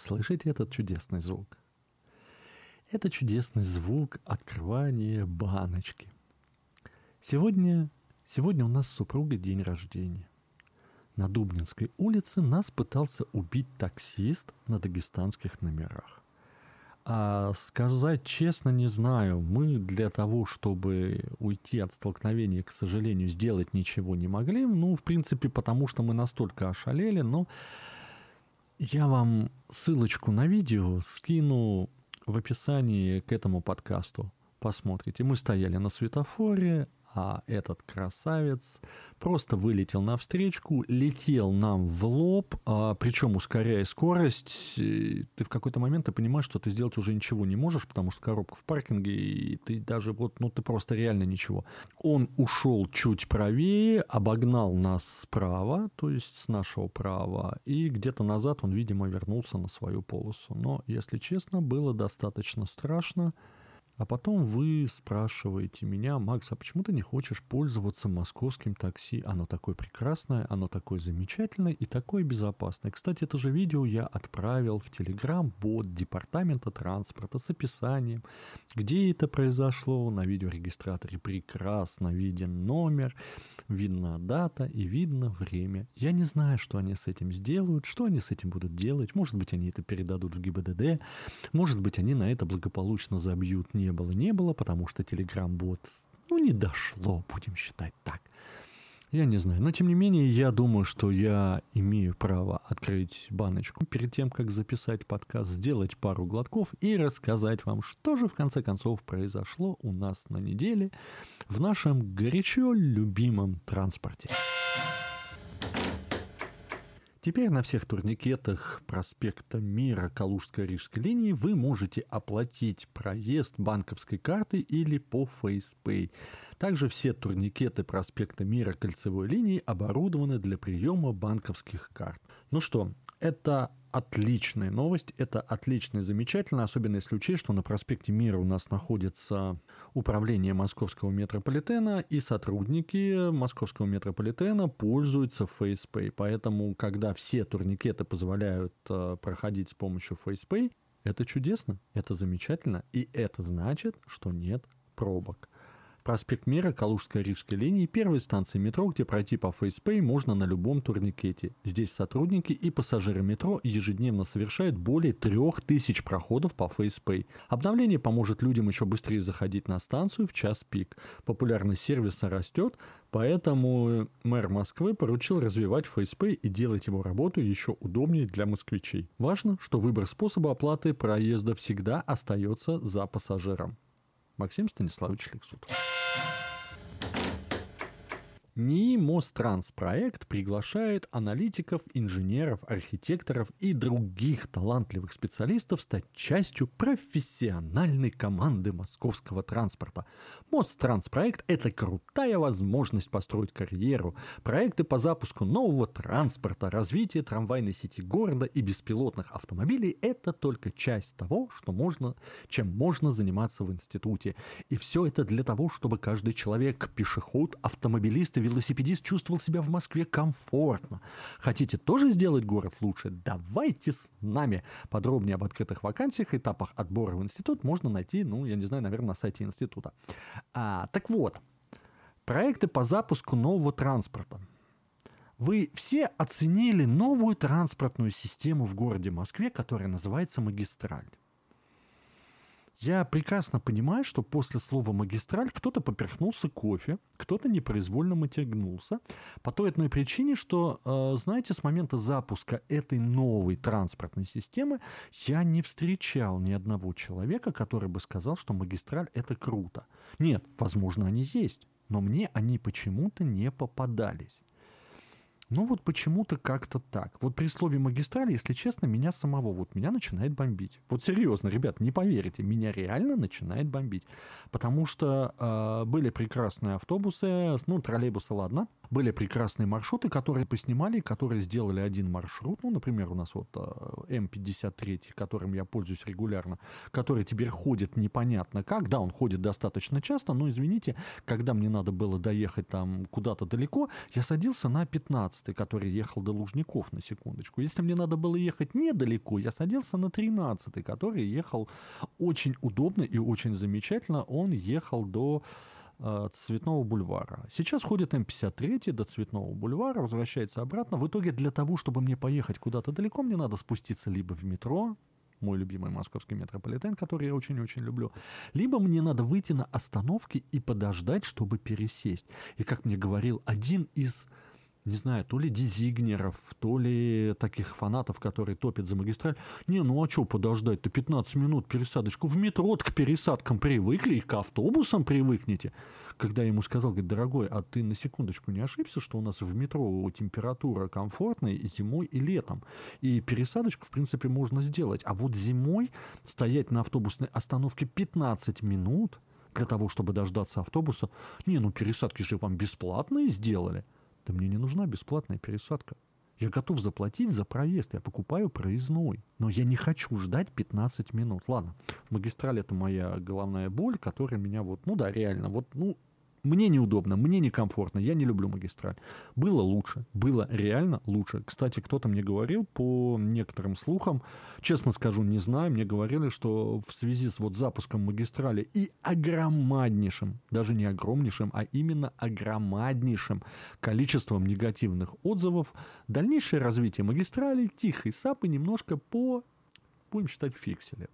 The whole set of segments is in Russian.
слышите этот чудесный звук? Это чудесный звук открывания баночки. Сегодня, сегодня у нас с супругой день рождения. На Дубнинской улице нас пытался убить таксист на дагестанских номерах. А сказать честно не знаю. Мы для того, чтобы уйти от столкновения, к сожалению, сделать ничего не могли. Ну, в принципе, потому что мы настолько ошалели, но я вам ссылочку на видео скину в описании к этому подкасту. Посмотрите. Мы стояли на светофоре, а этот красавец просто вылетел навстречу, летел нам в лоб, а, причем ускоряя скорость. Ты в какой-то момент ты понимаешь, что ты сделать уже ничего не можешь, потому что коробка в паркинге, и ты даже вот, ну ты просто реально ничего. Он ушел чуть правее, обогнал нас справа, то есть с нашего права, и где-то назад он, видимо, вернулся на свою полосу. Но, если честно, было достаточно страшно. А потом вы спрашиваете меня, Макс, а почему ты не хочешь пользоваться московским такси? Оно такое прекрасное, оно такое замечательное и такое безопасное. Кстати, это же видео я отправил в Telegram-бот Департамента транспорта с описанием, где это произошло. На видеорегистраторе прекрасно виден номер, видна дата и видно время. Я не знаю, что они с этим сделают, что они с этим будут делать. Может быть, они это передадут в ГИБДД, может быть, они на это благополучно забьют не не было, не было, потому что Telegram-бот, ну, не дошло, будем считать так. Я не знаю. Но, тем не менее, я думаю, что я имею право открыть баночку перед тем, как записать подкаст, сделать пару глотков и рассказать вам, что же в конце концов произошло у нас на неделе в нашем горячо любимом транспорте. Теперь на всех турникетах проспекта Мира Калужско-Рижской линии вы можете оплатить проезд банковской картой или по FacePay. Также все турникеты проспекта Мира кольцевой линии оборудованы для приема банковских карт. Ну что, это отличная новость, это отлично и замечательно, особенно если учесть, что на проспекте Мира у нас находится управление московского метрополитена, и сотрудники московского метрополитена пользуются FacePay. Поэтому, когда все турникеты позволяют э, проходить с помощью FacePay, это чудесно, это замечательно, и это значит, что нет пробок. Проспект Мира, Калужская Рижская линии, первая станция метро, где пройти по FacePay можно на любом турникете. Здесь сотрудники и пассажиры метро ежедневно совершают более 3000 проходов по FacePay. Обновление поможет людям еще быстрее заходить на станцию в час пик. Популярность сервиса растет, поэтому мэр Москвы поручил развивать FacePay и делать его работу еще удобнее для москвичей. Важно, что выбор способа оплаты проезда всегда остается за пассажиром. Максим Станиславович Лексутов. НИИ Мостранс проект приглашает аналитиков, инженеров, архитекторов и других талантливых специалистов стать частью профессиональной команды московского транспорта. Мостранс проект – это крутая возможность построить карьеру. Проекты по запуску нового транспорта, развитие трамвайной сети города и беспилотных автомобилей – это только часть того, что можно, чем можно заниматься в институте. И все это для того, чтобы каждый человек, пешеход, автомобилист и велосипедист чувствовал себя в Москве комфортно. Хотите тоже сделать город лучше? Давайте с нами. Подробнее об открытых вакансиях, этапах отбора в институт можно найти, ну, я не знаю, наверное, на сайте института. А, так вот, проекты по запуску нового транспорта. Вы все оценили новую транспортную систему в городе Москве, которая называется «Магистраль». Я прекрасно понимаю, что после слова «магистраль» кто-то поперхнулся кофе, кто-то непроизвольно мотягнулся. По той одной причине, что, э, знаете, с момента запуска этой новой транспортной системы я не встречал ни одного человека, который бы сказал, что магистраль – это круто. Нет, возможно, они есть, но мне они почему-то не попадались. Ну вот почему-то как-то так. Вот при слове магистраль, если честно, меня самого, вот меня начинает бомбить. Вот серьезно, ребят, не поверите, меня реально начинает бомбить. Потому что э, были прекрасные автобусы, ну троллейбусы, ладно, Были прекрасные маршруты, которые поснимали, которые сделали один маршрут. Ну, например, у нас вот э, М53, которым я пользуюсь регулярно, который теперь ходит непонятно как. Да, он ходит достаточно часто, но, извините, когда мне надо было доехать там куда-то далеко, я садился на 15 который ехал до Лужников, на секундочку. Если мне надо было ехать недалеко, я садился на 13 который ехал очень удобно и очень замечательно. Он ехал до Цветного бульвара. Сейчас ходит М53 до Цветного бульвара, возвращается обратно. В итоге для того, чтобы мне поехать куда-то далеко, мне надо спуститься либо в метро, мой любимый московский метрополитен, который я очень-очень люблю, либо мне надо выйти на остановке и подождать, чтобы пересесть. И, как мне говорил один из не знаю, то ли дизигнеров, то ли таких фанатов, которые топят за магистраль. Не, ну а что подождать-то 15 минут пересадочку? В метро к пересадкам привыкли и к автобусам привыкнете. Когда я ему сказал, говорит, дорогой, а ты на секундочку не ошибся, что у нас в метро температура комфортная и зимой, и летом. И пересадочку, в принципе, можно сделать. А вот зимой стоять на автобусной остановке 15 минут для того, чтобы дождаться автобуса, не, ну пересадки же вам бесплатные сделали – да мне не нужна бесплатная пересадка. Я готов заплатить за проезд, я покупаю проездной. Но я не хочу ждать 15 минут. Ладно, магистраль это моя головная боль, которая меня вот, ну да, реально, вот, ну, мне неудобно, мне некомфортно, я не люблю магистраль. Было лучше, было реально лучше. Кстати, кто-то мне говорил по некоторым слухам, честно скажу, не знаю, мне говорили, что в связи с вот запуском магистрали и огромнейшим, даже не огромнейшим, а именно огромнейшим количеством негативных отзывов, дальнейшее развитие магистрали, тихой сапы немножко по, будем считать, фиксели.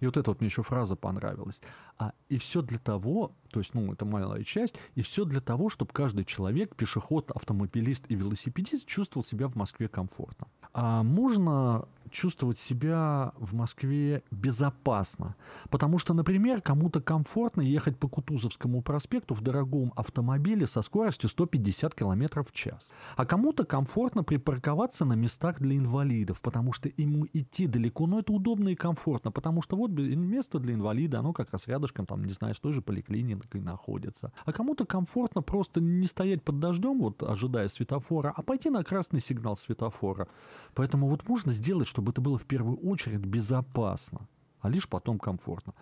И вот эта вот мне еще фраза понравилась. А, и все для того, то есть, ну, это малая часть, и все для того, чтобы каждый человек, пешеход, автомобилист и велосипедист чувствовал себя в Москве комфортно. А можно чувствовать себя в Москве безопасно. Потому что, например, кому-то комфортно ехать по Кутузовскому проспекту в дорогом автомобиле со скоростью 150 км в час. А кому-то комфортно припарковаться на местах для инвалидов, потому что ему идти далеко, но это удобно и комфортно, потому что вот место для инвалида, оно как раз рядышком, там, не знаю, с той же поликлиникой находится. А кому-то комфортно просто не стоять под дождем, вот ожидая светофора, а пойти на красный сигнал светофора. Поэтому вот можно сделать, чтобы это было в первую очередь безопасно, а лишь потом комфортно.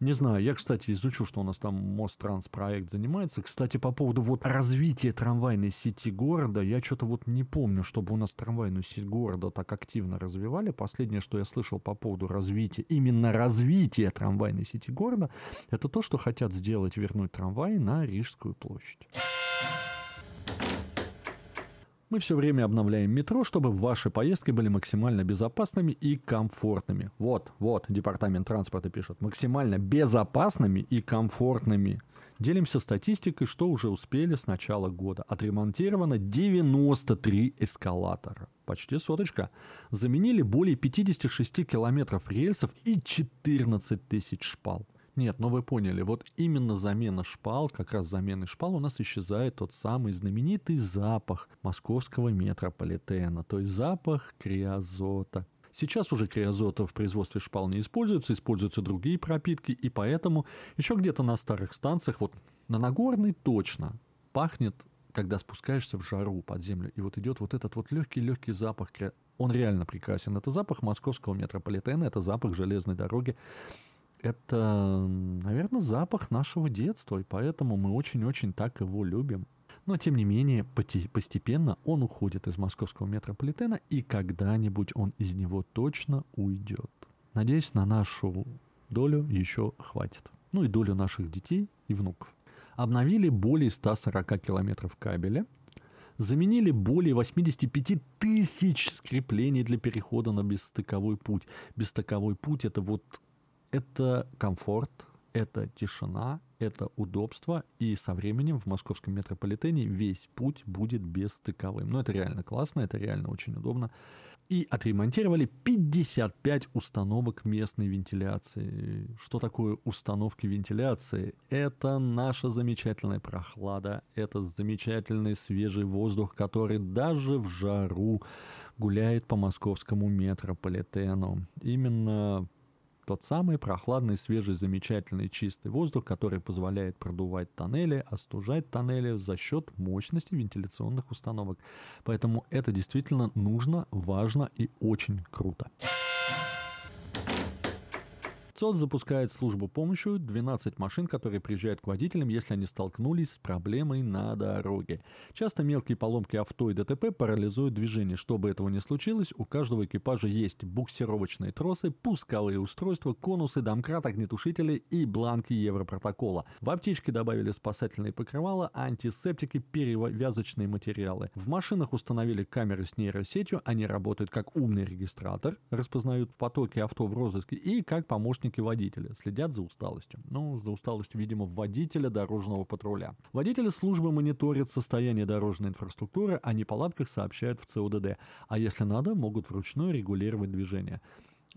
Не знаю, я, кстати, изучу, что у нас там Мосттранс проект занимается. Кстати, по поводу вот развития трамвайной сети города, я что-то вот не помню, чтобы у нас трамвайную сеть города так активно развивали. Последнее, что я слышал по поводу развития, именно развития трамвайной сети города, это то, что хотят сделать, вернуть трамваи на Рижскую площадь. Мы все время обновляем метро, чтобы ваши поездки были максимально безопасными и комфортными. Вот, вот, департамент транспорта пишет. Максимально безопасными и комфортными. Делимся статистикой, что уже успели с начала года. Отремонтировано 93 эскалатора. Почти соточка. Заменили более 56 километров рельсов и 14 тысяч шпал. Нет, но вы поняли, вот именно замена шпал, как раз замены шпал у нас исчезает тот самый знаменитый запах московского метрополитена, то есть запах криозота. Сейчас уже криозота в производстве шпал не используется, используются другие пропитки, и поэтому еще где-то на старых станциях, вот на Нагорной точно, пахнет, когда спускаешься в жару под землю, и вот идет вот этот вот легкий-легкий запах, он реально прекрасен. Это запах московского метрополитена, это запах железной дороги, это, наверное, запах нашего детства, и поэтому мы очень-очень так его любим. Но, тем не менее, постепенно он уходит из московского метрополитена, и когда-нибудь он из него точно уйдет. Надеюсь, на нашу долю еще хватит. Ну и долю наших детей и внуков. Обновили более 140 километров кабеля, заменили более 85 тысяч скреплений для перехода на бесстыковой путь. Бесстыковой путь – это вот это комфорт, это тишина, это удобство, и со временем в московском метрополитене весь путь будет бесстыковым. Но это реально классно, это реально очень удобно. И отремонтировали 55 установок местной вентиляции. Что такое установки вентиляции? Это наша замечательная прохлада, это замечательный свежий воздух, который даже в жару гуляет по московскому метрополитену. Именно Тот самый прохладный, свежий, замечательный, чистый воздух, который позволяет продувать тоннели, остужать тоннели за счет мощности вентиляционных установок. Поэтому это действительно нужно, важно и очень круто. ЦОД запускает службу помощи 12 машин, которые приезжают к водителям, если они столкнулись с проблемой на дороге. Часто мелкие поломки авто и ДТП парализуют движение. Чтобы этого не случилось, у каждого экипажа есть буксировочные тросы, пусковые устройства, конусы, домкрат, огнетушители и бланки Европротокола. В аптечке добавили спасательные покрывала, антисептики, перевязочные материалы. В машинах установили камеры с нейросетью, они работают как умный регистратор, распознают потоки авто в розыске и как помощник помощники водителя следят за усталостью. Ну, за усталостью, видимо, водителя дорожного патруля. Водители службы мониторят состояние дорожной инфраструктуры, о неполадках сообщают в ЦУДД. А если надо, могут вручную регулировать движение.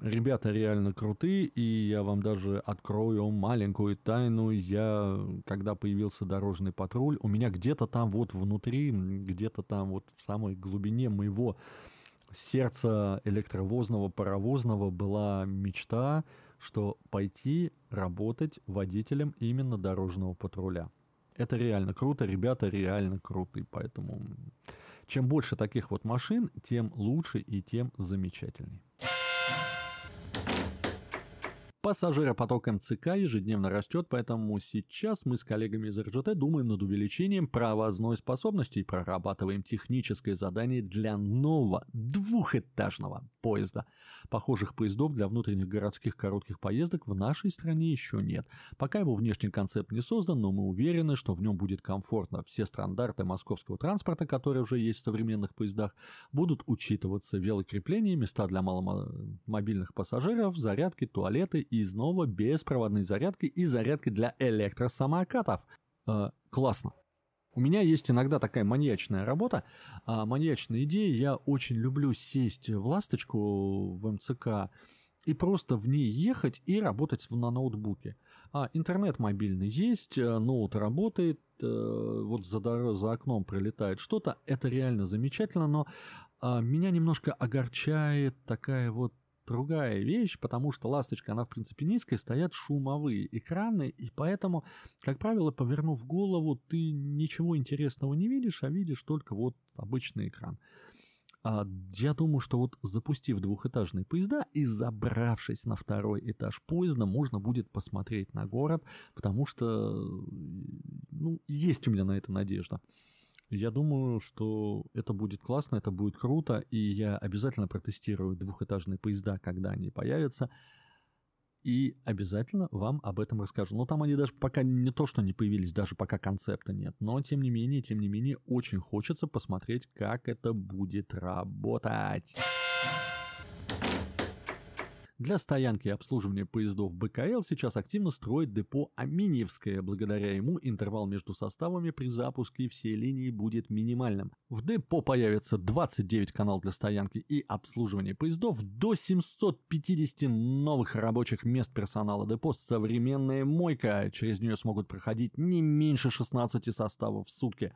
Ребята реально крутые, и я вам даже открою маленькую тайну. Я, когда появился дорожный патруль, у меня где-то там вот внутри, где-то там вот в самой глубине моего сердца электровозного, паровозного была мечта что пойти работать водителем именно дорожного патруля. Это реально круто, ребята реально крутые, поэтому чем больше таких вот машин, тем лучше и тем замечательней. Пассажиропоток МЦК ежедневно растет, поэтому сейчас мы с коллегами из РЖТ думаем над увеличением провозной способности и прорабатываем техническое задание для нового двухэтажного поезда. Похожих поездов для внутренних городских коротких поездок в нашей стране еще нет. Пока его внешний концепт не создан, но мы уверены, что в нем будет комфортно. Все стандарты московского транспорта, которые уже есть в современных поездах, будут учитываться. Велокрепления, места для маломобильных пассажиров, зарядки, туалеты и снова беспроводной зарядки и зарядки для электросамокатов. Э, классно. У меня есть иногда такая маньячная работа, а, маньячная идея. Я очень люблю сесть в ласточку в МЦК и просто в ней ехать и работать на ноутбуке. А интернет мобильный есть, э, ноут работает, э, вот за, за окном прилетает что-то. Это реально замечательно, но а, меня немножко огорчает такая вот другая вещь, потому что ласточка, она в принципе низкая, стоят шумовые экраны, и поэтому, как правило, повернув голову, ты ничего интересного не видишь, а видишь только вот обычный экран. А я думаю, что вот запустив двухэтажные поезда и забравшись на второй этаж поезда, можно будет посмотреть на город, потому что ну, есть у меня на это надежда. Я думаю, что это будет классно, это будет круто, и я обязательно протестирую двухэтажные поезда, когда они появятся, и обязательно вам об этом расскажу. Но там они даже пока не то, что не появились, даже пока концепта нет. Но тем не менее, тем не менее, очень хочется посмотреть, как это будет работать. Для стоянки и обслуживания поездов БКЛ сейчас активно строит депо Аминьевское. Благодаря ему интервал между составами при запуске всей линии будет минимальным. В депо появится 29 каналов для стоянки и обслуживания поездов, до 750 новых рабочих мест персонала депо, современная мойка. Через нее смогут проходить не меньше 16 составов в сутки.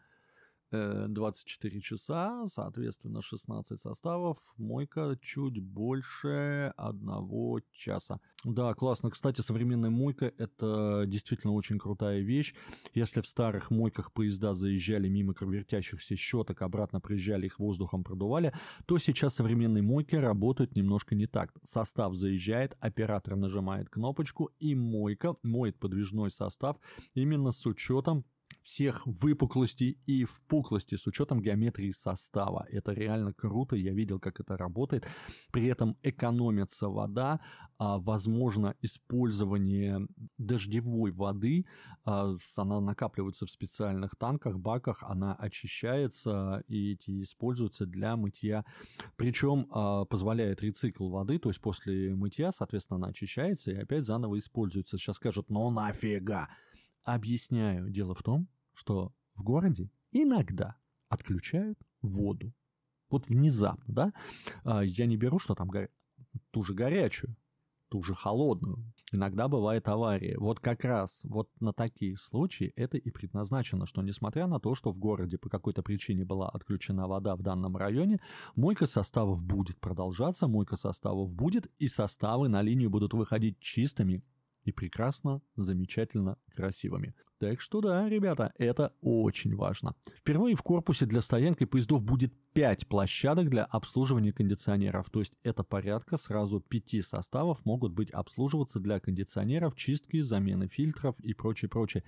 24 э, часа, соответственно, 16 составов, мойка чуть больше одного часа. Да, классно. Кстати, современная мойка – это действительно очень крутая вещь. Если в старых мойках поезда заезжали мимо вертящихся щеток, обратно приезжали, их воздухом продували, то сейчас современные мойки работают немножко не так. Состав заезжает, оператор нажимает кнопочку, и мойка моет подвижной состав именно с учетом всех выпуклостей и впуклостей с учетом геометрии состава. Это реально круто, я видел, как это работает. При этом экономится вода, а, возможно использование дождевой воды, а, она накапливается в специальных танках, баках, она очищается и эти используются для мытья. Причем а, позволяет рецикл воды, то есть после мытья, соответственно, она очищается и опять заново используется. Сейчас скажут, ну нафига? Объясняю. Дело в том, что в городе иногда отключают воду. Вот внезапно, да? А, я не беру, что там горя... ту же горячую, ту же холодную. иногда бывает авария. Вот как раз вот на такие случаи это и предназначено, что несмотря на то, что в городе по какой-то причине была отключена вода в данном районе, мойка составов будет продолжаться, мойка составов будет, и составы на линию будут выходить чистыми и прекрасно, замечательно красивыми. Так что да, ребята, это очень важно. Впервые в корпусе для стоянки поездов будет 5 площадок для обслуживания кондиционеров. То есть это порядка сразу 5 составов могут быть обслуживаться для кондиционеров, чистки, замены фильтров и прочее, прочее.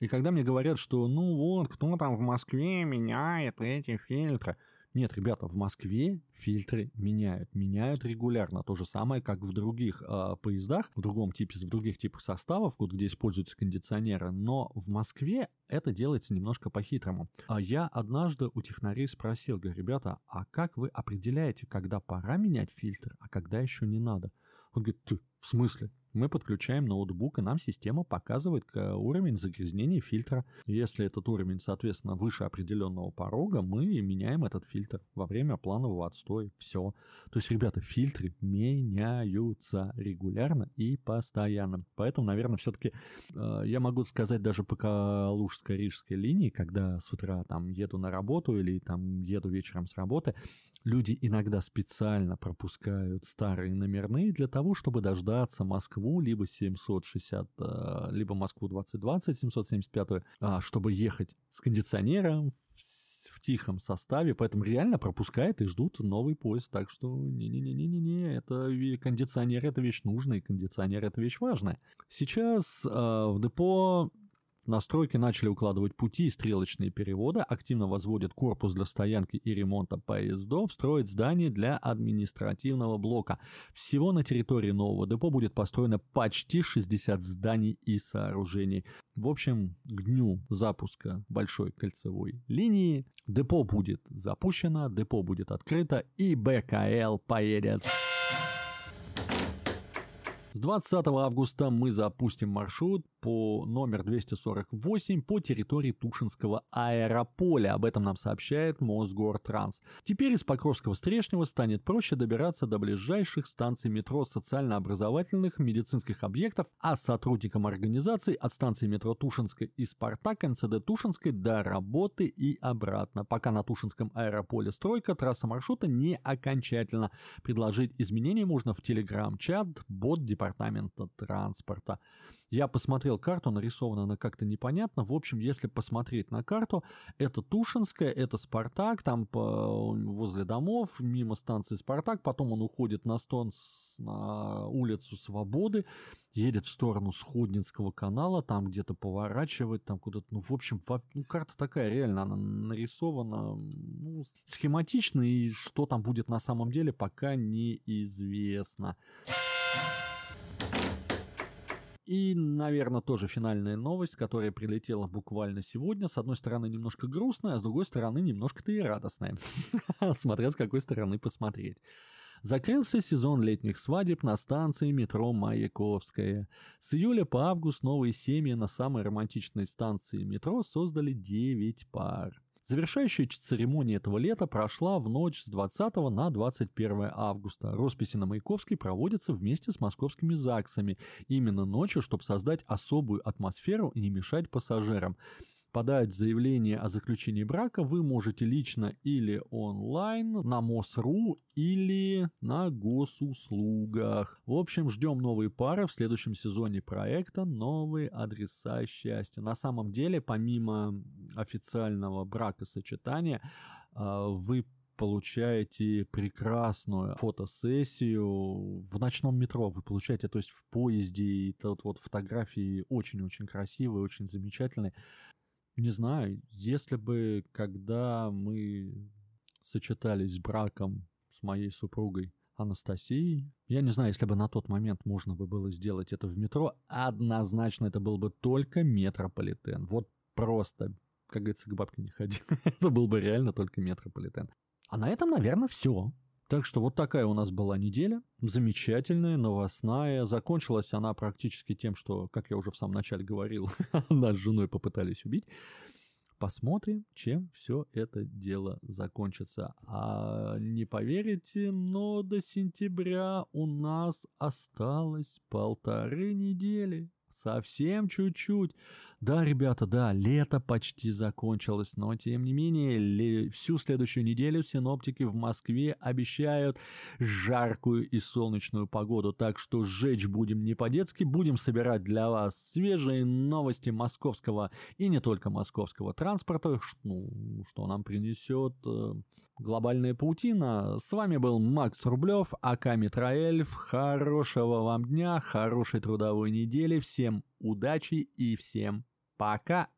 И когда мне говорят, что ну вот, кто там в Москве меняет эти фильтры – нет, ребята, в Москве фильтры меняют, меняют регулярно. То же самое, как в других э, поездах, в другом типе, в других типах составов, вот где используются кондиционеры. Но в Москве это делается немножко по-хитрому. А я однажды у технарей спросил, говорю, ребята, а как вы определяете, когда пора менять фильтр, а когда еще не надо? Он говорит, ты, в смысле? Мы подключаем ноутбук, и нам система показывает уровень загрязнения фильтра. Если этот уровень, соответственно, выше определенного порога, мы меняем этот фильтр во время планового отстоя. Все. То есть, ребята, фильтры меняются регулярно и постоянно. Поэтому, наверное, все-таки э, я могу сказать даже по Калужско-Рижской линии, когда с утра там еду на работу или там еду вечером с работы, люди иногда специально пропускают старые номерные для того, чтобы дождаться Москву, либо 760, э, либо Москву 2020, 775, а, чтобы ехать с кондиционером в тихом составе, поэтому реально пропускает и ждут новый поезд. Так что не-не-не-не-не, это кондиционер это вещь нужная, кондиционер это вещь важная. Сейчас э, в депо Настройки начали укладывать пути и стрелочные переводы, активно возводят корпус для стоянки и ремонта поездов, строят здание для административного блока. Всего на территории нового депо будет построено почти 60 зданий и сооружений. В общем, к дню запуска большой кольцевой линии депо будет запущено, депо будет открыто и БКЛ поедет. С 20 августа мы запустим маршрут по номер 248 по территории Тушинского аэрополя. Об этом нам сообщает Мосгортранс. Теперь из Покровского-Стрешнего станет проще добираться до ближайших станций метро социально-образовательных медицинских объектов, а сотрудникам организаций от станции метро Тушинской и Спартак МЦД Тушинской до работы и обратно. Пока на Тушинском аэрополе стройка, трасса маршрута не окончательно. Предложить изменения можно в телеграм-чат бот департамента транспорта. Я посмотрел карту, нарисована она как-то непонятно. В общем, если посмотреть на карту, это Тушинская, это Спартак, там по, возле домов, мимо станции Спартак, потом он уходит на стон на улицу Свободы, едет в сторону Сходнинского канала, там где-то поворачивает, там куда-то, ну, в общем, ну, карта такая, реально, она нарисована ну, схематично, и что там будет на самом деле, пока неизвестно. И, наверное, тоже финальная новость, которая прилетела буквально сегодня. С одной стороны, немножко грустная, а с другой стороны, немножко-то и радостная. Смотря с какой стороны посмотреть. Закрылся сезон летних свадеб на станции метро Маяковская. С июля по август новые семьи на самой романтичной станции метро создали 9 пар. Завершающая церемония этого лета прошла в ночь с 20 на 21 августа. Росписи на Маяковской проводятся вместе с московскими ЗАГСами. Именно ночью, чтобы создать особую атмосферу и не мешать пассажирам. Подать заявление о заключении брака вы можете лично или онлайн на МОСРУ или на госуслугах. В общем, ждем новые пары в следующем сезоне проекта «Новые адреса счастья». На самом деле, помимо официального бракосочетания, а, вы получаете прекрасную фотосессию в ночном метро. Вы получаете, то есть в поезде, и тут вот фотографии очень-очень красивые, очень замечательные. Не знаю, если бы, когда мы сочетались с браком с моей супругой Анастасией, я не знаю, если бы на тот момент можно бы было сделать это в метро, однозначно это был бы только метрополитен. Вот просто, как говорится, к бабке не ходи. это был бы реально только метрополитен. А на этом, наверное, все. Так что вот такая у нас была неделя. Замечательная, новостная. Закончилась она практически тем, что, как я уже в самом начале говорил, нас с женой попытались убить. Посмотрим, чем все это дело закончится. А не поверите, но до сентября у нас осталось полторы недели. Совсем чуть-чуть. Да, ребята, да, лето почти закончилось, но тем не менее, всю следующую неделю синоптики в Москве обещают жаркую и солнечную погоду, так что сжечь будем не по-детски, будем собирать для вас свежие новости московского и не только московского транспорта, ну, что нам принесет э, глобальная паутина. С вами был Макс Рублев, АК Митроэльф. Хорошего вам дня, хорошей трудовой недели. Всем удачи и всем пока!